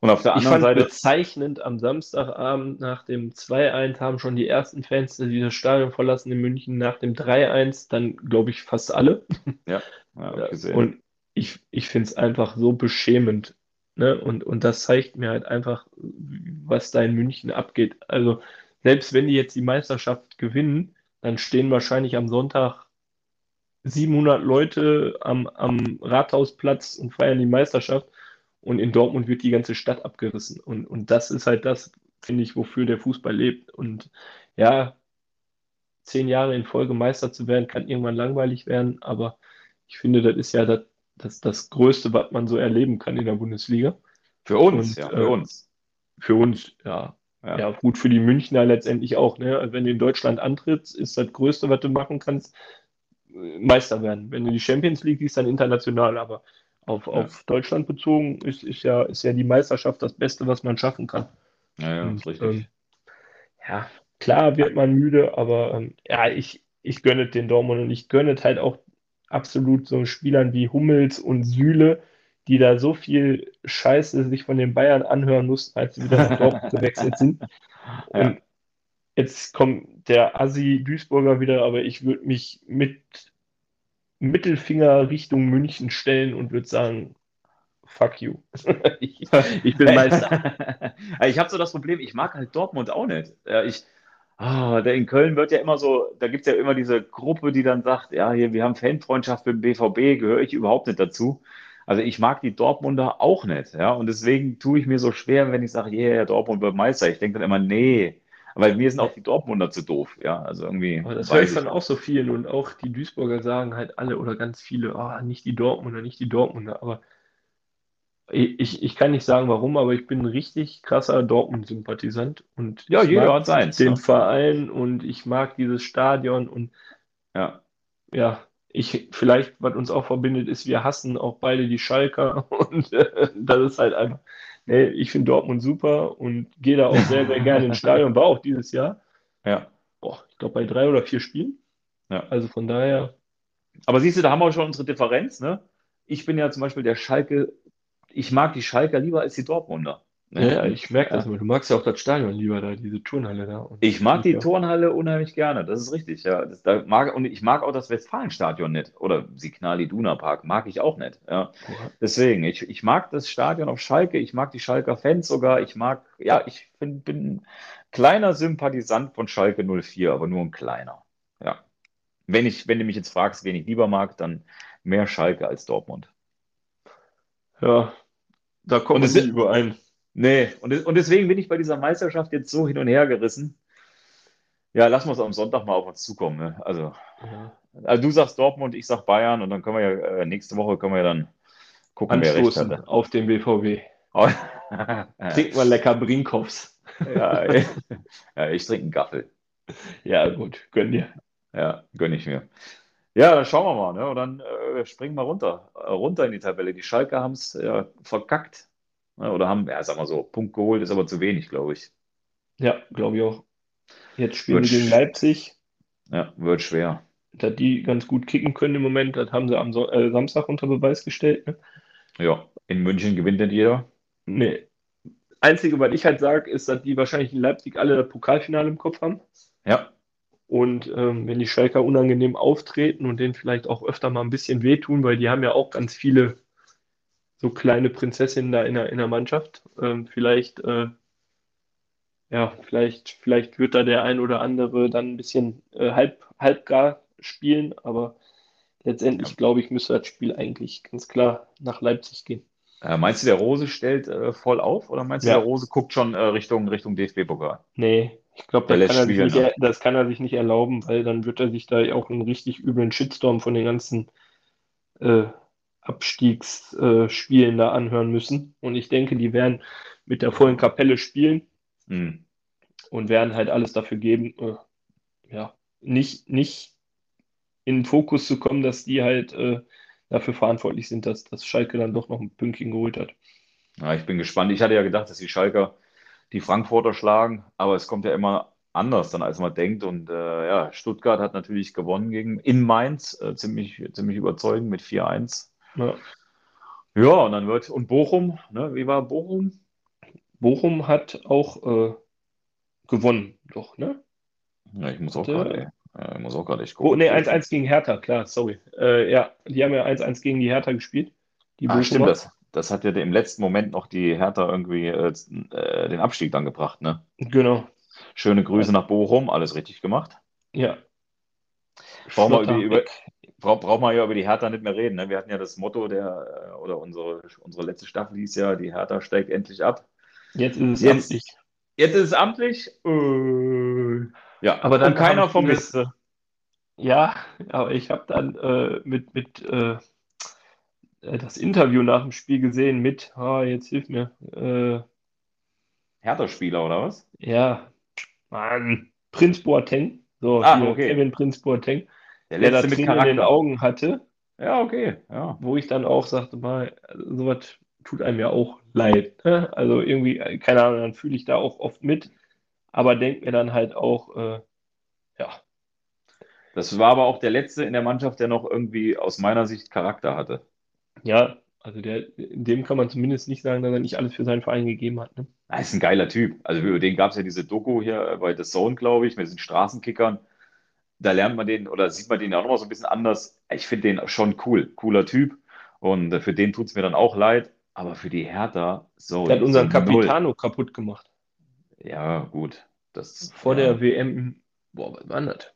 Und auf der anderen ich fand Seite. bezeichnend am Samstagabend nach dem 2-1 haben schon die ersten Fans die das Stadion verlassen in München. Nach dem 3-1 dann, glaube ich, fast alle. Ja, ja gesehen. Und ich, ich finde es einfach so beschämend. Ne? Und, und das zeigt mir halt einfach, was da in München abgeht. Also, selbst wenn die jetzt die Meisterschaft gewinnen, dann stehen wahrscheinlich am Sonntag 700 Leute am, am Rathausplatz und feiern die Meisterschaft. Und in Dortmund wird die ganze Stadt abgerissen. Und, und das ist halt das, finde ich, wofür der Fußball lebt. Und ja, zehn Jahre in Folge Meister zu werden, kann irgendwann langweilig werden. Aber ich finde, das ist ja das, das, das Größte, was man so erleben kann in der Bundesliga. Für uns, Und, ja, für äh, uns. Für uns, ja. ja. Ja, gut, für die Münchner letztendlich auch. Ne? Also wenn du in Deutschland antrittst, ist das Größte, was du machen kannst, äh, Meister werden. Wenn du die Champions League siehst, dann international. Aber auf, ja. auf Deutschland bezogen ist, ist, ja, ist ja die Meisterschaft das Beste, was man schaffen kann. Ja, ja, Und, richtig. Ähm, ja, klar wird man müde, aber ähm, ja, ich, ich gönne den Dortmund und ich gönne halt auch absolut so Spielern wie Hummels und Süle, die da so viel Scheiße sich von den Bayern anhören mussten, als sie wieder nach Dortmund gewechselt sind. Ja. jetzt kommt der Assi Duisburger wieder, aber ich würde mich mit Mittelfinger Richtung München stellen und würde sagen, fuck you. ich, ich, bin Meister. ich habe so das Problem, ich mag halt Dortmund auch nicht. Ich, der in Köln wird ja immer so, da gibt es ja immer diese Gruppe, die dann sagt, ja, hier, wir haben Fanfreundschaft mit dem BVB, gehöre ich überhaupt nicht dazu. Also ich mag die Dortmunder auch nicht, ja, und deswegen tue ich mir so schwer, wenn ich sage, yeah, Dortmund wird Meister. Ich denke dann immer, nee, weil mir sind auch die Dortmunder zu doof, ja, also irgendwie. Aber das höre ich dann auch so viel und auch die Duisburger sagen halt alle oder ganz viele, ah, nicht die Dortmunder, nicht die Dortmunder, aber ich, ich kann nicht sagen, warum, aber ich bin ein richtig krasser Dortmund-Sympathisant und ja, jeder hat seins. Den ja. Verein und ich mag dieses Stadion und ja, ja, ich vielleicht, was uns auch verbindet, ist, wir hassen auch beide die Schalker und äh, das ist halt einfach. Nee, ich finde Dortmund super und gehe da auch sehr, sehr gerne ins Stadion, war auch dieses Jahr. Ja. Boah, ich glaube bei drei oder vier Spielen. Ja. Also von daher. Aber siehst du, da haben wir schon unsere Differenz, ne? Ich bin ja zum Beispiel der Schalke ich mag die Schalker lieber als die Dortmunder. Ne? Ja, ich merke das. Ja. Du magst ja auch das Stadion lieber da, diese Turnhalle da. Ich mag die ja. Turnhalle unheimlich gerne, das ist richtig. Ja. Das, da mag, und ich mag auch das Westfalenstadion nicht. Oder Signali Duna Park mag ich auch nicht. Ja. Deswegen, ich, ich mag das Stadion auf Schalke, ich mag die Schalker Fans sogar. Ich mag, ja, ich bin, bin kleiner Sympathisant von Schalke 04, aber nur ein kleiner. Ja. Wenn, ich, wenn du mich jetzt fragst, wen ich lieber mag, dann mehr Schalke als Dortmund. Ja, da kommen wir nicht überein. Nee, und, und deswegen bin ich bei dieser Meisterschaft jetzt so hin und her gerissen. Ja, lassen wir es am Sonntag mal auf uns zukommen. Ne? Also, ja. also, du sagst Dortmund, ich sag Bayern und dann können wir ja äh, nächste Woche können wir ja dann gucken, wer recht hatte. Auf den BVB. Oh. Trink mal lecker Brinkhoffs. ja, ja, ich trinke einen Gaffel. Ja, gut, gönn dir. Ja, gönn ich mir. Ja, dann schauen wir mal. Ne? Und dann äh, springen wir runter, äh, runter in die Tabelle. Die Schalke haben es verkackt. Ne? Oder haben, ja, sag mal so, Punkt geholt, ist aber zu wenig, glaube ich. Ja, glaube ich auch. Jetzt spielen wir gegen Leipzig. Ja, wird schwer. Da die ganz gut kicken können im Moment, das haben sie am so äh, Samstag unter Beweis gestellt. Ne? Ja, in München gewinnt nicht jeder. Nee. Einzige, was ich halt sage, ist, dass die wahrscheinlich in Leipzig alle das Pokalfinale im Kopf haben. Ja. Und ähm, wenn die Schalker unangenehm auftreten und denen vielleicht auch öfter mal ein bisschen wehtun, weil die haben ja auch ganz viele so kleine Prinzessinnen da in der, in der Mannschaft. Ähm, vielleicht, äh, ja, vielleicht, vielleicht wird da der ein oder andere dann ein bisschen äh, halb, halbgar spielen, aber letztendlich, ja. glaube ich, müsste das Spiel eigentlich ganz klar nach Leipzig gehen. Äh, meinst du, der Rose stellt äh, voll auf oder meinst ja. du, der Rose guckt schon äh, Richtung, Richtung DFB-Pokal? Nee, ich glaube, das, ne? das kann er sich nicht erlauben, weil dann wird er sich da auch einen richtig üblen Shitstorm von den ganzen äh, Abstiegsspielen da anhören müssen. Und ich denke, die werden mit der vollen Kapelle spielen mhm. und werden halt alles dafür geben, äh, ja, nicht, nicht in den Fokus zu kommen, dass die halt äh, dafür verantwortlich sind, dass, dass Schalke dann doch noch ein Pünktchen geholt hat. Ja, ich bin gespannt. Ich hatte ja gedacht, dass die Schalker die Frankfurter schlagen, aber es kommt ja immer anders dann, als man denkt. Und äh, ja, Stuttgart hat natürlich gewonnen gegen in Mainz, äh, ziemlich, ziemlich überzeugend mit 4-1. Ja. ja, und dann wird, und Bochum, ne, wie war Bochum? Bochum hat auch äh, gewonnen, doch, ne? Ja, ich muss auch gerade, ja, ich muss auch gerade echt gucken. Oh, ne, 1-1 gegen Hertha, klar, sorry. Äh, ja, die haben ja 1-1 gegen die Hertha gespielt. Die ah, stimmt, das, das hat ja im letzten Moment noch die Hertha irgendwie äh, äh, den Abstieg dann gebracht, ne? Genau. Schöne Grüße nach Bochum, alles richtig gemacht. Ja. Brauchen wir über, bra braucht man ja über die Hertha nicht mehr reden. Ne? Wir hatten ja das Motto der, äh, oder unsere, unsere letzte Staffel hieß ja, die Hertha steigt endlich ab. Jetzt ist es jetzt, amtlich. Jetzt ist es amtlich. Äh, ja, aber dann keiner vermisst. Ja, aber ich habe dann äh, mit, mit äh, äh, das Interview nach dem Spiel gesehen mit, ah, jetzt hilf mir. Äh, Hertha-Spieler oder was? Ja, Mann, Prinz Boateng. So, ah, okay. Kevin Prinz Boateng. Der letzte der mit Charakter. in den Augen hatte. Ja, okay. Ja. Wo ich dann auch sagte, mal, sowas tut einem ja auch leid. Ne? Also irgendwie, keine Ahnung, dann fühle ich da auch oft mit, aber denke mir dann halt auch, äh, ja. Das war aber auch der letzte in der Mannschaft, der noch irgendwie aus meiner Sicht Charakter hatte. Ja, also der, dem kann man zumindest nicht sagen, dass er nicht alles für seinen Verein gegeben hat. Ne? Er ist ein geiler Typ. Also über den gab es ja diese Doku hier bei The Zone, glaube ich, mit diesen Straßenkickern. Da lernt man den oder sieht man den auch noch mal so ein bisschen anders. Ich finde den schon cool, cooler Typ. Und für den tut es mir dann auch leid. Aber für die Hertha, so. Der hat unseren Capitano null. kaputt gemacht. Ja, gut. Das, Vor ja. der WM, boah, was war das?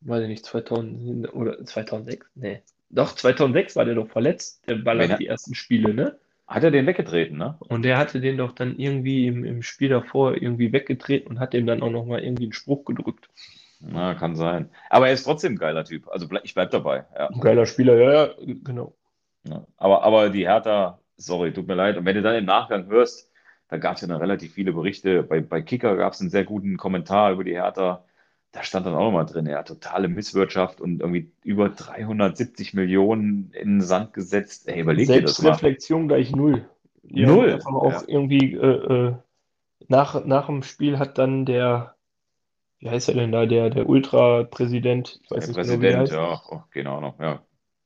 Weiß ich nicht, 2000 oder 2006? Nee, doch, 2006 war der doch verletzt, der ballert die ersten Spiele, ne? Hat er den weggetreten, ne? Und der hatte den doch dann irgendwie im, im Spiel davor irgendwie weggetreten und hat dem dann auch nochmal irgendwie einen Spruch gedrückt. Na, kann sein. Aber er ist trotzdem ein geiler Typ. Also ich bleib dabei. Ja. Ein geiler Spieler, ja, ja, genau. Ja, aber, aber die Hertha, sorry, tut mir leid. Und wenn du dann im Nachgang hörst, da gab es ja dann relativ viele Berichte. Bei, bei Kicker gab es einen sehr guten Kommentar über die Hertha da stand dann auch nochmal drin, ja, totale Misswirtschaft und irgendwie über 370 Millionen in den Sand gesetzt. Ey, überleg dir das mal. Reflexion gleich null. Die null. Einfach auch ja. irgendwie äh, äh, nach, nach dem Spiel hat dann der, wie heißt er denn da, der, der Ultra-Präsident, ich weiß der nicht Präsident, genau, wie heißt. ja, oh, genau, ja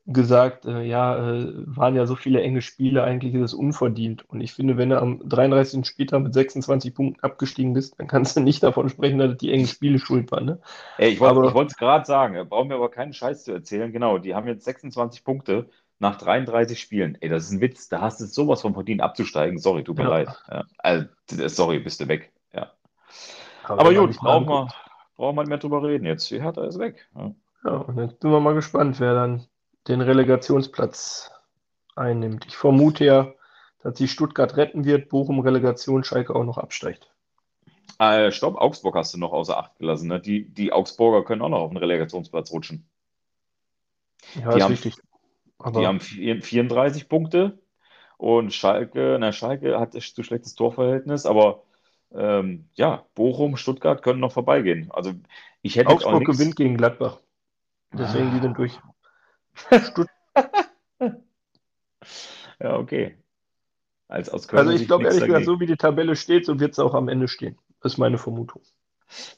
gesagt, äh, ja, äh, waren ja so viele enge Spiele, eigentlich ist es unverdient. Und ich finde, wenn du am 33. Spieltag mit 26 Punkten abgestiegen bist, dann kannst du nicht davon sprechen, dass die engen Spiele schuld waren. Ne? Ey, ich wollte es gerade sagen, brauchen wir aber keinen Scheiß zu erzählen. Genau, die haben jetzt 26 Punkte nach 33 Spielen. Ey, das ist ein Witz. Da hast du sowas von verdient abzusteigen. Sorry, tut mir ja. leid. Ja. Also, sorry, bist du weg. Ja. Aber, aber gut, brauchen wir, brauchen wir nicht mehr drüber reden jetzt. Die Hertha ist weg. Ja. ja, und jetzt sind wir mal gespannt, wer dann den Relegationsplatz einnimmt. Ich vermute ja, dass sich Stuttgart retten wird, Bochum Relegation, Schalke auch noch absteigt. Äh, stopp, Augsburg hast du noch außer Acht gelassen. Ne? Die, die Augsburger können auch noch auf den Relegationsplatz rutschen. Ja, die ist haben, richtig. Aber die haben 34 Punkte und Schalke, na, Schalke hat zu schlechtes Torverhältnis, aber ähm, ja, Bochum, Stuttgart können noch vorbeigehen. Also ich hätte Augsburg gewinnt gegen Gladbach. Deswegen ah. die sind durch. ja, okay. Als aus Köln also ich glaube ehrlich gesagt, so wie die Tabelle steht, so wird es auch am Ende stehen. Das ist meine Vermutung.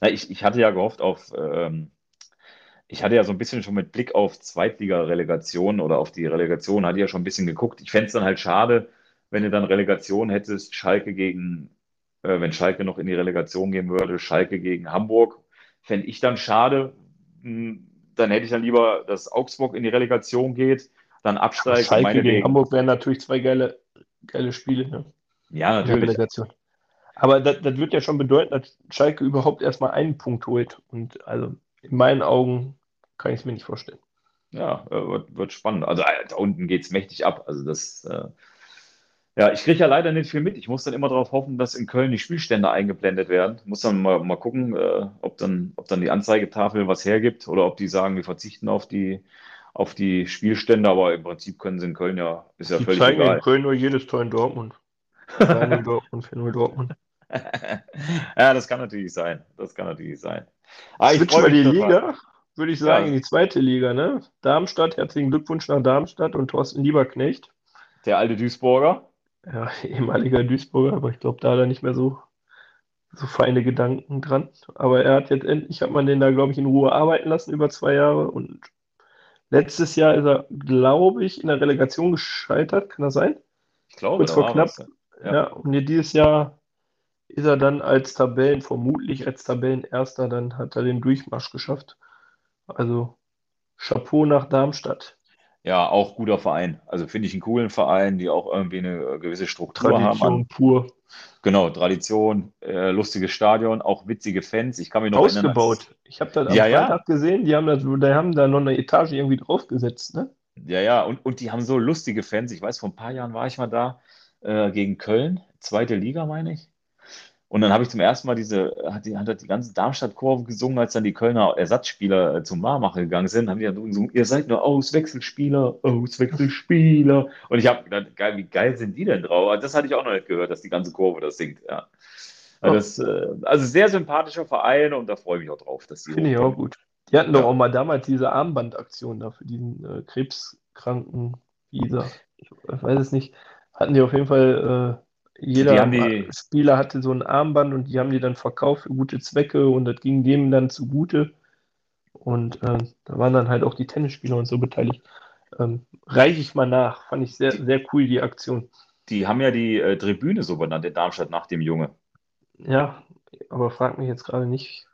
Na, ich, ich hatte ja gehofft auf, ähm, ich hatte ja so ein bisschen schon mit Blick auf Zweitliga-Relegation oder auf die Relegation, hatte ja schon ein bisschen geguckt. Ich fände es dann halt schade, wenn du dann Relegation hättest, Schalke gegen, äh, wenn Schalke noch in die Relegation gehen würde, Schalke gegen Hamburg fände ich dann schade. Hm, dann hätte ich dann lieber, dass Augsburg in die Relegation geht, dann absteigt. Schalke gegen Hamburg wären natürlich zwei geile, geile Spiele. Ne? Ja, natürlich. Aber das, das, wird ja schon bedeuten, dass Schalke überhaupt erstmal einen Punkt holt. Und also in meinen Augen kann ich es mir nicht vorstellen. Ja, äh, wird, wird spannend. Also äh, da unten geht es mächtig ab. Also das, äh, ja, ich kriege ja leider nicht viel mit. Ich muss dann immer darauf hoffen, dass in Köln die Spielstände eingeblendet werden. Muss dann mal, mal gucken, äh, ob, dann, ob dann die Anzeigetafel was hergibt oder ob die sagen, wir verzichten auf die, auf die Spielstände. Aber im Prinzip können sie in Köln ja, ist ja die völlig zeigen egal. in Köln nur jedes Tor in Dortmund. 3 Dortmund, 4 Dortmund. ja, das kann natürlich sein. Das kann natürlich sein. Ah, ich Switch mal die total. Liga, würde ich sagen, ja. in die zweite Liga. Ne? Darmstadt, herzlichen Glückwunsch nach Darmstadt und Thorsten Lieberknecht. Der alte Duisburger. Ja, ehemaliger Duisburger, aber ich glaube, da hat er nicht mehr so, so feine Gedanken dran. Aber er hat jetzt endlich, hat man den da, glaube ich, in Ruhe arbeiten lassen über zwei Jahre und letztes Jahr ist er, glaube ich, in der Relegation gescheitert. Kann das sein? Ich glaube, Kurz vor knapp. Ja. ja, und dieses Jahr ist er dann als Tabellen, vermutlich als Tabellenerster, dann hat er den Durchmarsch geschafft. Also Chapeau nach Darmstadt. Ja, auch guter Verein. Also finde ich einen coolen Verein, die auch irgendwie eine gewisse Struktur Tradition haben. pur. Genau, Tradition, äh, lustiges Stadion, auch witzige Fans. Ich kann mich noch Ausgebaut. Erinnern, ich habe das am ja, Freitag ja. gesehen, die haben, das, die haben da noch eine Etage irgendwie draufgesetzt, ne? Ja, ja, und, und die haben so lustige Fans. Ich weiß, vor ein paar Jahren war ich mal da äh, gegen Köln, zweite Liga, meine ich. Und dann habe ich zum ersten Mal diese, hat die, hat die ganze Darmstadt-Kurve gesungen, als dann die Kölner Ersatzspieler äh, zum Marmacher gegangen sind, haben die dann gesungen, ihr seid nur Auswechselspieler, Auswechselspieler. Und ich habe gedacht, geil, wie geil sind die denn drauf? Das hatte ich auch noch nicht gehört, dass die ganze Kurve das singt, ja. Also, das, äh, also sehr sympathischer Verein und da freue ich mich auch drauf, dass die. Finde ich auch gut. Die hatten ja. doch auch mal damals diese Armbandaktion da für diesen äh, krebskranken Visa. Ich weiß es nicht. Hatten die auf jeden Fall äh, jeder die... Spieler hatte so ein Armband und die haben die dann verkauft für gute Zwecke und das ging dem dann zugute. Und äh, da waren dann halt auch die Tennisspieler und so beteiligt. Ähm, reiche ich mal nach. Fand ich sehr, sehr cool, die Aktion. Die haben ja die äh, Tribüne so benannt in Darmstadt nach dem Junge. Ja, aber frag mich jetzt gerade nicht.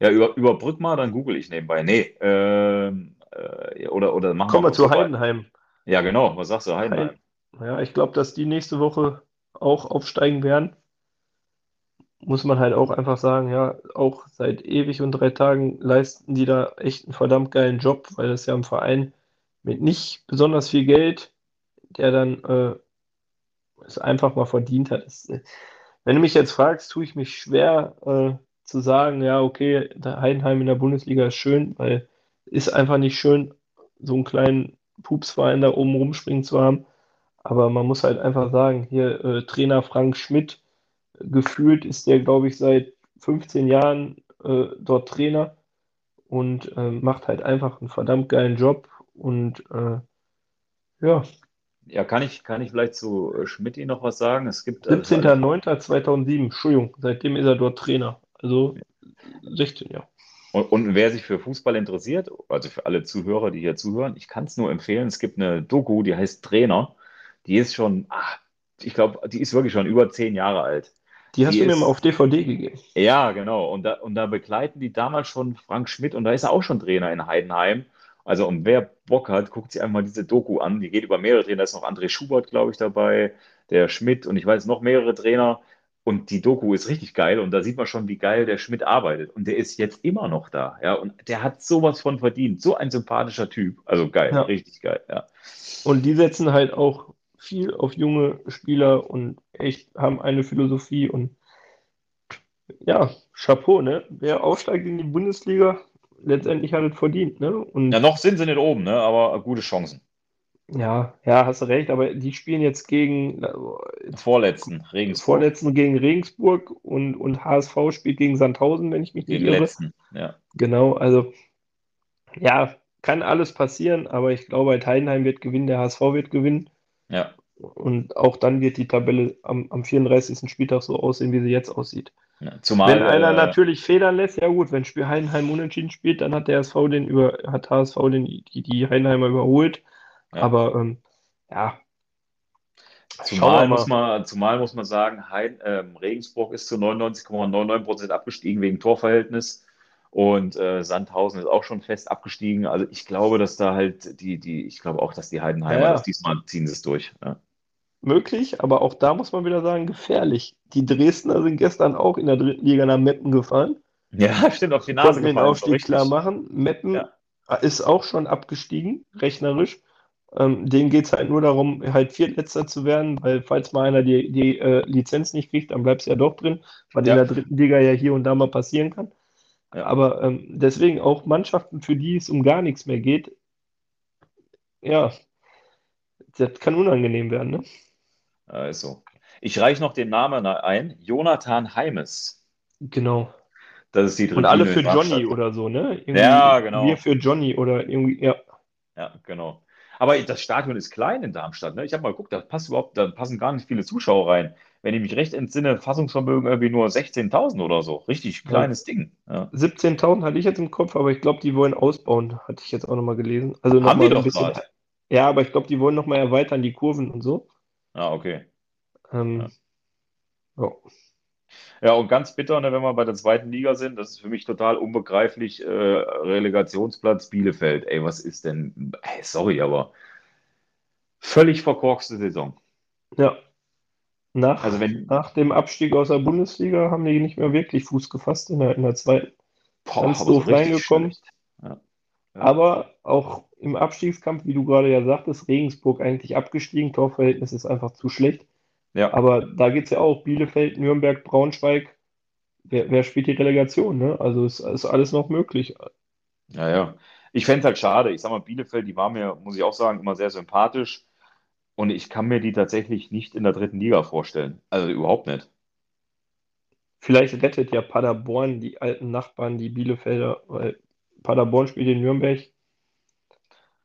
Ja, über, überbrück mal, dann google ich nebenbei. Nee, ähm, äh, oder, oder machen Kommen wir zu Heidenheim. Ja, genau. Was sagst du, Heidenheim? Ja, ich glaube, dass die nächste Woche auch aufsteigen werden. Muss man halt auch einfach sagen, ja, auch seit ewig und drei Tagen leisten die da echt einen verdammt geilen Job, weil das ja ein Verein mit nicht besonders viel Geld, der dann äh, es einfach mal verdient hat. Das, äh, wenn du mich jetzt fragst, tue ich mich schwer äh, zu sagen, ja, okay, der Heidenheim in der Bundesliga ist schön, weil ist einfach nicht schön, so einen kleinen Pupsverein da oben rumspringen zu haben. Aber man muss halt einfach sagen, hier äh, Trainer Frank Schmidt, gefühlt ist der, glaube ich, seit 15 Jahren äh, dort Trainer und äh, macht halt einfach einen verdammt geilen Job. Und äh, ja. Ja, kann ich, kann ich vielleicht zu äh, Schmidt noch was sagen? Es gibt 17.09.2007, äh, Entschuldigung, seitdem ist er dort Trainer. Also 16 Jahre. Und, und, wer sich für Fußball interessiert, also für alle Zuhörer, die hier zuhören, ich kann es nur empfehlen. Es gibt eine Doku, die heißt Trainer die ist schon, ach, ich glaube, die ist wirklich schon über zehn Jahre alt. Die hast die du mir mal auf DVD gegeben. Ja, genau. Und da, und da begleiten die damals schon Frank Schmidt und da ist er auch schon Trainer in Heidenheim. Also, und wer Bock hat, guckt sich einmal diese Doku an. Die geht über mehrere Trainer. Da ist noch André Schubert, glaube ich, dabei, der Schmidt und ich weiß noch mehrere Trainer. Und die Doku ist richtig geil und da sieht man schon, wie geil der Schmidt arbeitet. Und der ist jetzt immer noch da. Ja, und der hat sowas von verdient. So ein sympathischer Typ. Also geil, ja. richtig geil, ja. Und die setzen halt auch viel auf junge Spieler und echt haben eine Philosophie und ja, Chapeau, ne? Wer aufsteigt in die Bundesliga, letztendlich hat es verdient, ne? Und ja, noch sind sie nicht oben, ne? Aber gute Chancen. Ja, ja, hast du recht, aber die spielen jetzt gegen Vorletzten, Regensburg. Vorletzten gegen Regensburg und, und HSV spielt gegen Sandhausen, wenn ich mich nicht irre. Letzten, ja. Genau, also ja, kann alles passieren, aber ich glaube, Heidenheim wird gewinnen, der HSV wird gewinnen. Ja. Und auch dann wird die Tabelle am, am 34. Spieltag so aussehen, wie sie jetzt aussieht. Ja, zumal, wenn einer äh, natürlich federn lässt, ja gut, wenn Spiel Heidenheim unentschieden spielt, dann hat der SV den über, hat HSV den, die, die Heidenheimer überholt. Ja. Aber ähm, ja. Zumal muss, man, zumal muss man sagen, Hein, ähm, Regensburg ist zu 99,99% abgestiegen wegen Torverhältnis. Und äh, Sandhausen ist auch schon fest abgestiegen. Also ich glaube, dass da halt die, die, ich glaube auch, dass die Heidenheimer Ja, das diesmal ziehen sie es durch. Ja. Möglich, aber auch da muss man wieder sagen, gefährlich. Die Dresdner sind gestern auch in der dritten Liga nach Meppen gefallen. ja, stimmt, auf die Nase Konnten den gefallen. so Aufstieg richtig. klar machen. Meppen Ja. ist auch schon abgestiegen, rechnerisch. Ähm, denen geht es halt nur darum, halt Viertletzter zu werden, weil falls mal einer die, die äh, Lizenz nicht kriegt, dann bleibst du ja doch drin, was Ja. in der dritten Liga ja hier und da mal passieren kann. Aber ähm, deswegen auch Mannschaften, für die es um gar nichts mehr geht, ja, das kann unangenehm werden, ne? Ja, ist so. Ich reiche noch den Namen ein. Jonathan Heimes. Genau. Das ist die dritte Und alle für Johnny oder so, ne? Irgendwie Ja, genau. Wir für Johnny oder irgendwie, ja. Ja, genau. Aber das Stadion ist klein in Darmstadt. Ne? Ich habe mal geguckt, da passt überhaupt, da passen gar nicht viele Zuschauer rein. Wenn ich mich recht entsinne, Fassungsvermögen irgendwie nur 16.000 oder so. Richtig kleines Ding. Ja. 17.000 hatte ich jetzt im Kopf, aber ich glaube, die wollen ausbauen, hatte ich jetzt auch nochmal gelesen. Also Haben nochmal die doch bisschen. grad. Ja, aber ich glaube, die wollen nochmal erweitern, die Kurven und so. Ah, okay. Ähm, ja. Ja, und ganz bitter, ne, wenn wir bei der zweiten Liga sind, das ist für mich total unbegreiflich, äh, Relegationsplatz Bielefeld. Ey, was ist denn? Ey, sorry, aber völlig verkorkste Saison. ja. Nach, Also wenn, nach dem Abstieg aus der Bundesliga haben die nicht mehr wirklich Fuß gefasst in der, in der zweiten. boah, ganz doof reingekommen. Ja. Ja. Aber auch im Abstiegskampf, wie du gerade ja sagtest, Regensburg eigentlich abgestiegen, Torverhältnis ist einfach zu schlecht. Ja. Aber da geht es ja auch, Bielefeld, Nürnberg, Braunschweig, wer, wer spielt die Relegation, ne? Also ist, ist alles noch möglich. Ja, ja. Ich fände es halt schade. Ich sag mal, Bielefeld, die war mir, muss ich auch sagen, immer sehr sympathisch. Und ich kann mir die tatsächlich nicht in der dritten Liga vorstellen. Also überhaupt nicht. Vielleicht rettet ja Paderborn die alten Nachbarn, die Bielefelder, weil Paderborn spielt in Nürnberg,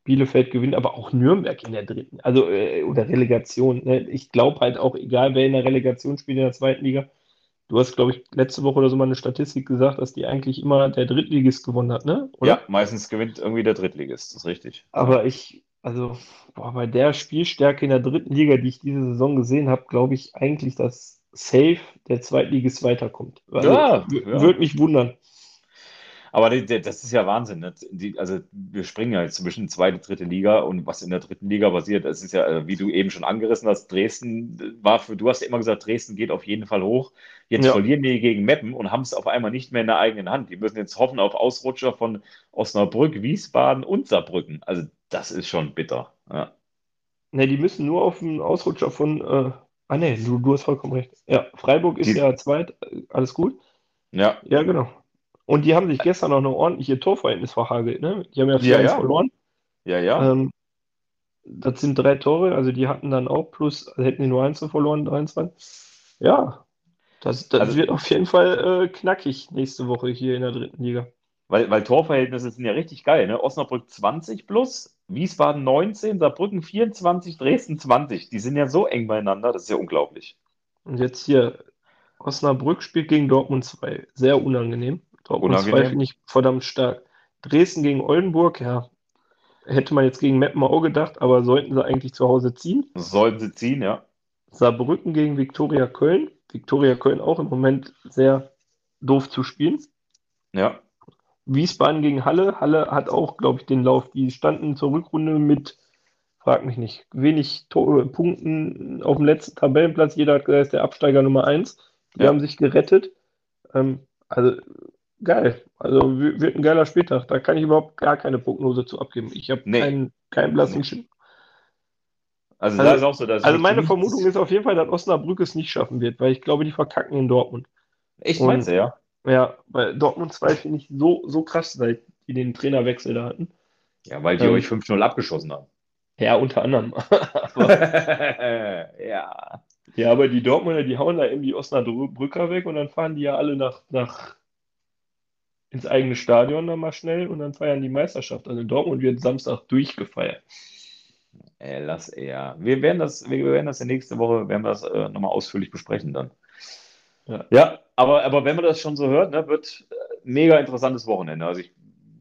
Bielefeld gewinnt, aber auch Nürnberg in der dritten, also äh, oder Relegation. Ne? Ich glaube halt auch, egal wer in der Relegation spielt in der zweiten Liga, du hast, glaube ich, letzte Woche oder so mal eine Statistik gesagt, dass die eigentlich immer der Drittligist gewonnen hat, ne? Oder? Ja, meistens gewinnt irgendwie der Drittligist. Das ist richtig. Aber ich, also boah, bei der Spielstärke in der dritten Liga, die ich diese Saison gesehen habe, glaube ich eigentlich, dass safe der Zweitligist weiterkommt. Also, Ja, ja. Würde mich wundern. Aber das ist ja Wahnsinn. Ne? Die, also wir springen ja jetzt zwischen zweite, dritte Liga und was in der dritten Liga passiert, das ist ja, äh, wie du eben schon angerissen hast, Dresden war für, du hast ja immer gesagt, Dresden geht auf jeden Fall hoch. Jetzt Ja. verlieren die gegen Meppen und haben es auf einmal nicht mehr in der eigenen Hand. Die müssen jetzt hoffen auf Ausrutscher von Osnabrück, Wiesbaden und Saarbrücken. Also das ist schon bitter. Ja. Ne, die müssen nur auf den Ausrutscher von, äh, ah ne, du, du hast vollkommen recht. Ja, Freiburg ist Die- ja zweit, äh, alles gut. Ja, Ja, genau. Und die haben sich gestern auch noch ordentliche Torverhältnis verhagelt, ne? Die haben ja Ja, 4-1 ja. verloren. ja, ja. Ähm, das sind drei Tore, also die hatten dann auch plus, also hätten die nur eins verloren, 23. Ja, das, das Also- wird auf jeden Fall äh, knackig nächste Woche hier in der dritten Liga. Weil, weil Torverhältnisse sind ja richtig geil, ne? Osnabrück 20 plus, Wiesbaden 19, Saarbrücken 24, Dresden 20. Die sind ja so eng beieinander, das ist ja unglaublich. Und jetzt hier, Osnabrück spielt gegen Dortmund 2. Sehr unangenehm. Dortmund 2 Unangenehm. finde ich verdammt stark. Dresden gegen Oldenburg, ja, hätte man jetzt gegen Meppen auch gedacht, aber sollten sie eigentlich zu Hause ziehen. Sollten sie ziehen, ja. Saarbrücken gegen Viktoria Köln. Viktoria Köln auch im Moment sehr doof zu spielen. Ja, Wiesbaden gegen Halle. Halle hat auch, glaube ich, den Lauf. Die standen zur Rückrunde mit, frag mich nicht, wenig To- Punkten auf dem letzten Tabellenplatz. Jeder hat gesagt, er ist der Absteiger Nummer 1. Die Ja. haben sich gerettet. Ähm, also geil. Also wird ein geiler Spieltag. Da kann ich überhaupt gar keine Prognose zu abgeben. Ich habe Nee. keinen, keinen blassen Schimmer. also, Also- da ist auch so, dass Also meine Vermutung ist auf jeden Fall, dass Osnabrück es nicht schaffen wird, weil ich glaube, die verkacken in Dortmund. Echt, und- meinst du, ja? Ja, weil Dortmund 2 finde ich so, so krass, seit die den Trainerwechsel da hatten. Ja, weil die Ähm. euch 5-0 abgeschossen haben. Ja, unter anderem. Ja. ja, aber die Dortmunder, die hauen da irgendwie Osnabrücker weg und dann fahren die ja alle nach, nach ins eigene Stadion dann mal schnell und dann feiern die Meisterschaft. Also Dortmund wird Samstag durchgefeiert. Ey, lass eher. Wir werden das, wir werden das in nächste Woche, werden wir das äh, nochmal ausführlich besprechen dann. Ja. Ja, aber, aber wenn man das schon so hört, ne, wird äh, mega interessantes Wochenende. Also ich,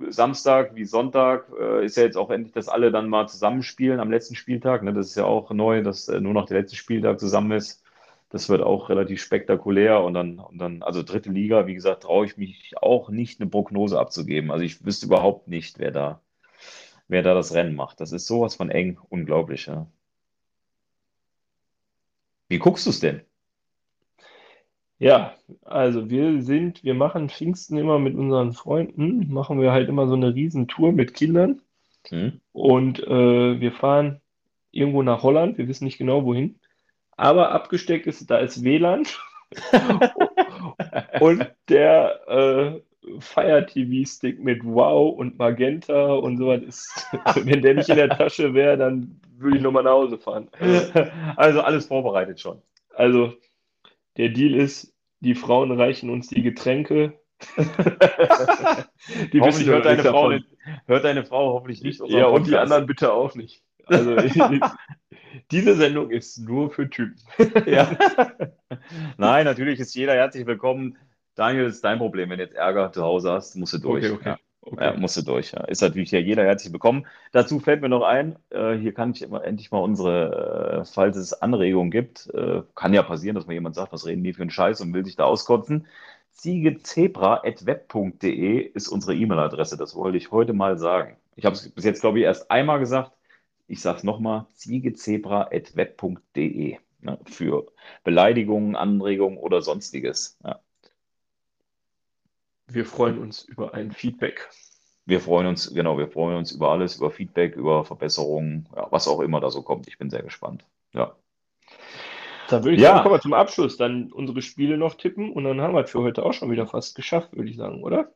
Samstag wie Sonntag äh, ist ja jetzt auch endlich, dass alle dann mal zusammenspielen am letzten Spieltag. Ne? Das ist ja auch neu, dass äh, nur noch der letzte Spieltag zusammen ist. Das wird auch relativ spektakulär und dann, und dann, also dritte Liga, wie gesagt, traue ich mich auch nicht, eine Prognose abzugeben. Also ich wüsste überhaupt nicht, wer da, wer da das Rennen macht. Das ist sowas von eng, unglaublich, ja. Wie guckst du es denn? Ja, also wir sind, wir machen Pfingsten immer mit unseren Freunden, machen wir halt immer so eine Riesentour mit Kindern Hm? und äh, wir fahren irgendwo nach Holland, wir wissen nicht genau wohin, aber abgesteckt ist, da ist WLAN und der äh, Fire TV-Stick mit Wow und Magenta und sowas ist, wenn der nicht in der Tasche wäre, dann würde ich nochmal nach Hause fahren. Also alles vorbereitet schon. Also der Deal ist, die Frauen reichen uns die Getränke. Die Hoffentlich hört deine Frau, hört deine Frau hoffentlich nicht Ja, und die anderen bitte auch nicht. Also diese Sendung ist nur für Typen. Ja. Nein, natürlich ist jeder herzlich willkommen. Daniel, das ist dein Problem. Wenn du jetzt Ärger zu Hause hast, musst du durch. Okay, okay. Ja. Okay. Ja, musst du durch. Ja. Ist natürlich ja jeder herzlich willkommen. Dazu fällt mir noch ein, äh, hier kann ich immer, endlich mal unsere, äh, falls es Anregungen gibt, äh, kann ja passieren, dass mal jemand sagt, was reden die für einen Scheiß und will sich da auskotzen. Ziegezebra.web.de ist unsere E-Mail-Adresse. Das wollte ich heute mal sagen. Ich habe es bis jetzt, glaube ich, erst einmal gesagt. Ich sage es nochmal, ziegezebra.web.de ne, für Beleidigungen, Anregungen oder sonstiges. Ja. Wir freuen uns über ein Feedback. Wir freuen uns, genau, wir freuen uns über alles, über Feedback, über Verbesserungen, ja, was auch immer da so kommt. Ich bin sehr gespannt. Ja. Dann würde ich Ja. sagen, kommen wir zum Abschluss. Dann unsere Spiele noch tippen und dann haben wir es für heute auch schon wieder fast geschafft, würde ich sagen, oder?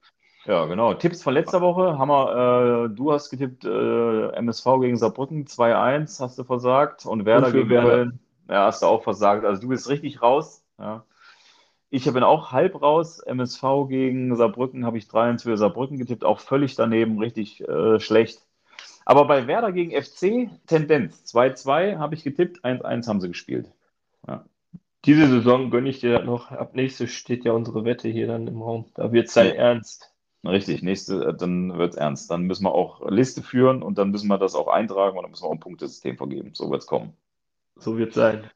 Ja, genau. Tipps von letzter Woche wir, äh, du hast getippt, äh, MSV gegen Saarbrücken 2-1, hast du versagt. Und Werder Und gegen Werder. Köln, ja, hast du auch versagt. Also du bist richtig raus. Ja. Ich bin auch halb raus. MSV gegen Saarbrücken habe ich 3-1 für Saarbrücken getippt, auch völlig daneben, richtig äh, schlecht. Aber bei Werder gegen FC, Tendenz 2-2 habe ich getippt, 1-1 haben sie gespielt. Diese Saison gönne ich dir noch. Ab nächstes steht ja unsere Wette hier dann im Raum. Da wird es Ja. ernst. Richtig, nächste, äh, dann wird es ernst. Dann müssen wir auch Liste führen und dann müssen wir das auch eintragen und dann müssen wir auch ein Punktesystem vergeben. So wird es kommen. So wird es sein.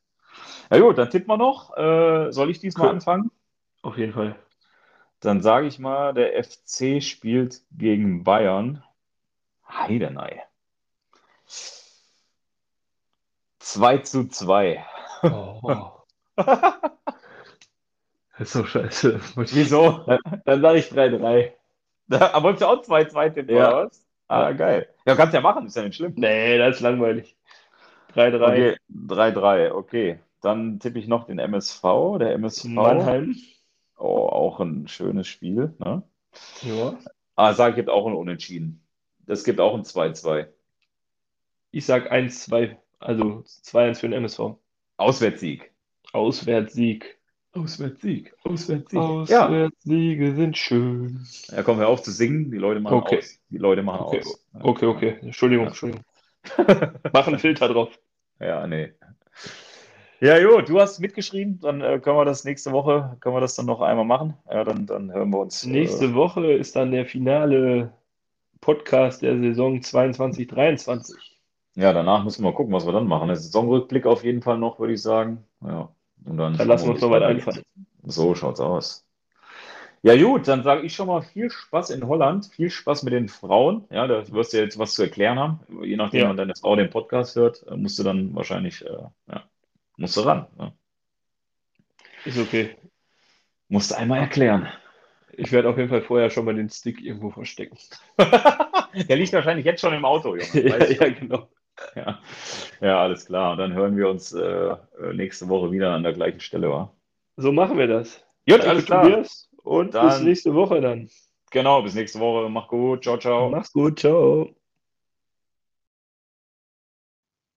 Ja gut, dann tippen wir noch. Äh, soll ich diesmal Cool. anfangen? Auf jeden Fall. Dann sage ich mal, der FC spielt gegen Bayern. Heidenei. 2 zu 2. Oh. Das ist so scheiße. Wieso? Dann sage ich 3-3. Aber wolltest du auch 2-2 tippen, Ja. oder was? Ah, geil. Ja, kannst ja machen, ist ja nicht schlimm. Nee, das ist langweilig. 3-3. Okay, 3-3, okay. Dann tippe ich noch den MSV. Der MSV, Mannheim. oh, auch ein schönes Spiel. Ne? Ja. Ah, sag ich, gibt auch ein Unentschieden. Das gibt auch ein 2-2. Ich sag 1-2. Also 2-1 für den MSV. Auswärtssieg. Auswärtssieg. Auswärtssieg. Auswärtssieg. Ja, Auswärtssiege sind schön. ja, kommen wir auf zu singen. Die Leute machen Okay. aus. Die Leute machen Okay. aus. Ja. Okay, okay. Entschuldigung, Ja. Entschuldigung. Mach einen Filter drauf. Ja, nee. Ja, jo, du hast mitgeschrieben, dann äh, können wir das nächste Woche, können wir das dann noch einmal machen. Ja, dann, dann hören wir uns. Nächste Äh, Woche ist dann der finale Podcast der Saison 22-23. ja, danach müssen wir mal gucken, was wir dann machen. Der Saisonrückblick auf jeden Fall noch, würde ich sagen. Ja. Und dann Dann lassen wir, uns noch was einfallen. So schaut's aus. Ja, gut, dann sage ich schon mal viel Spaß in Holland, viel Spaß mit den Frauen. Ja, da wirst du jetzt was zu erklären haben. Je nachdem, Ja. wann deine Frau den Podcast hört, äh, musst du dann wahrscheinlich, äh, ja, musst du ran. Ja. Ist okay. Musst du einmal erklären. Ich werde auf jeden Fall vorher schon mal den Stick irgendwo verstecken. Der liegt wahrscheinlich jetzt schon im Auto, Junge. ja, ja, genau. Ja. ja, alles klar. Und dann hören wir uns äh, nächste Woche wieder an der gleichen Stelle, wa? So machen wir das. Gut, Danke, alles klar. Tobias. Und bis Dann- nächste Woche dann. Genau, bis nächste Woche. Mach gut. Ciao, ciao. Mach's gut. Ciao.